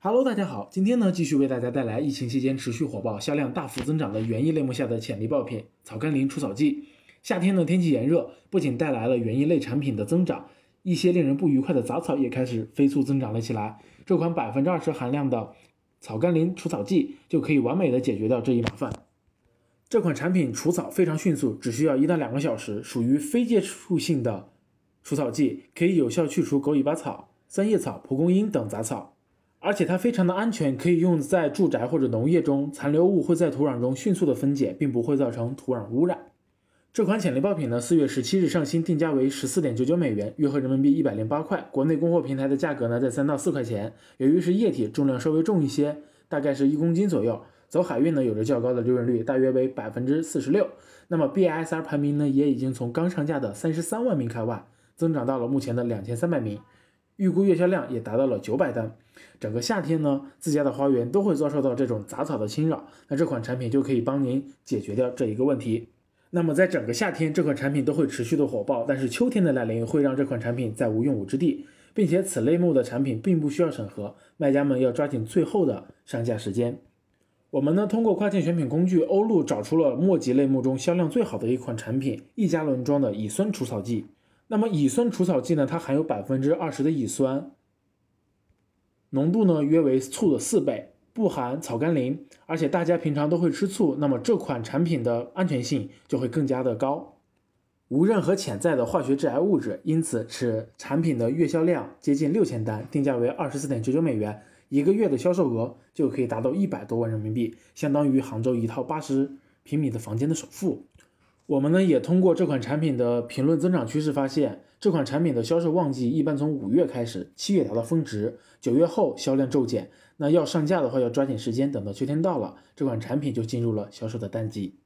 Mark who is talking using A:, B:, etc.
A: Hello，大家好，今天呢继续为大家带来疫情期间持续火爆、销量大幅增长的园艺类目下的潜力爆品——草甘膦除草剂。夏天呢天气炎热，不仅带来了园艺类产品的增长，一些令人不愉快的杂草也开始飞速增长了起来。这款百分之二十含量的草甘膦除草剂就可以完美的解决掉这一麻烦。这款产品除草非常迅速，只需要一到两个小时，属于非接触性的除草剂，可以有效去除狗尾巴草、三叶草、蒲公英等杂草。而且它非常的安全，可以用在住宅或者农业中，残留物会在土壤中迅速的分解，并不会造成土壤污染。这款潜力爆品呢，四月十七日上新，定价为十四点九九美元，约合人民币一百零八块。国内供货平台的价格呢，在三到四块钱。由于是液体，重量稍微重一些，大概是一公斤左右。走海运呢，有着较高的利润率，大约为百分之四十六。那么 BISR 排名呢，也已经从刚上架的三十三万名开外，增长到了目前的两千三百名。预估月销量也达到了九百单，整个夏天呢，自家的花园都会遭受到这种杂草的侵扰，那这款产品就可以帮您解决掉这一个问题。那么在整个夏天，这款产品都会持续的火爆，但是秋天的来临会让这款产品再无用武之地，并且此类目的产品并不需要审核，卖家们要抓紧最后的上架时间。我们呢，通过跨境选品工具欧路找出了末级类目中销量最好的一款产品——一加仑装的乙酸除草剂。那么乙酸除草剂呢？它含有百分之二十的乙酸，浓度呢约为醋的四倍，不含草甘膦，而且大家平常都会吃醋，那么这款产品的安全性就会更加的高，无任何潜在的化学致癌物质，因此此产品的月销量接近六千单，定价为二十四点九九美元，一个月的销售额就可以达到一百多万人民币，相当于杭州一套八十平米的房间的首付。我们呢也通过这款产品的评论增长趋势发现，这款产品的销售旺季一般从五月开始，七月达到峰值，九月后销量骤减。那要上架的话，要抓紧时间，等到秋天到了，这款产品就进入了销售的淡季。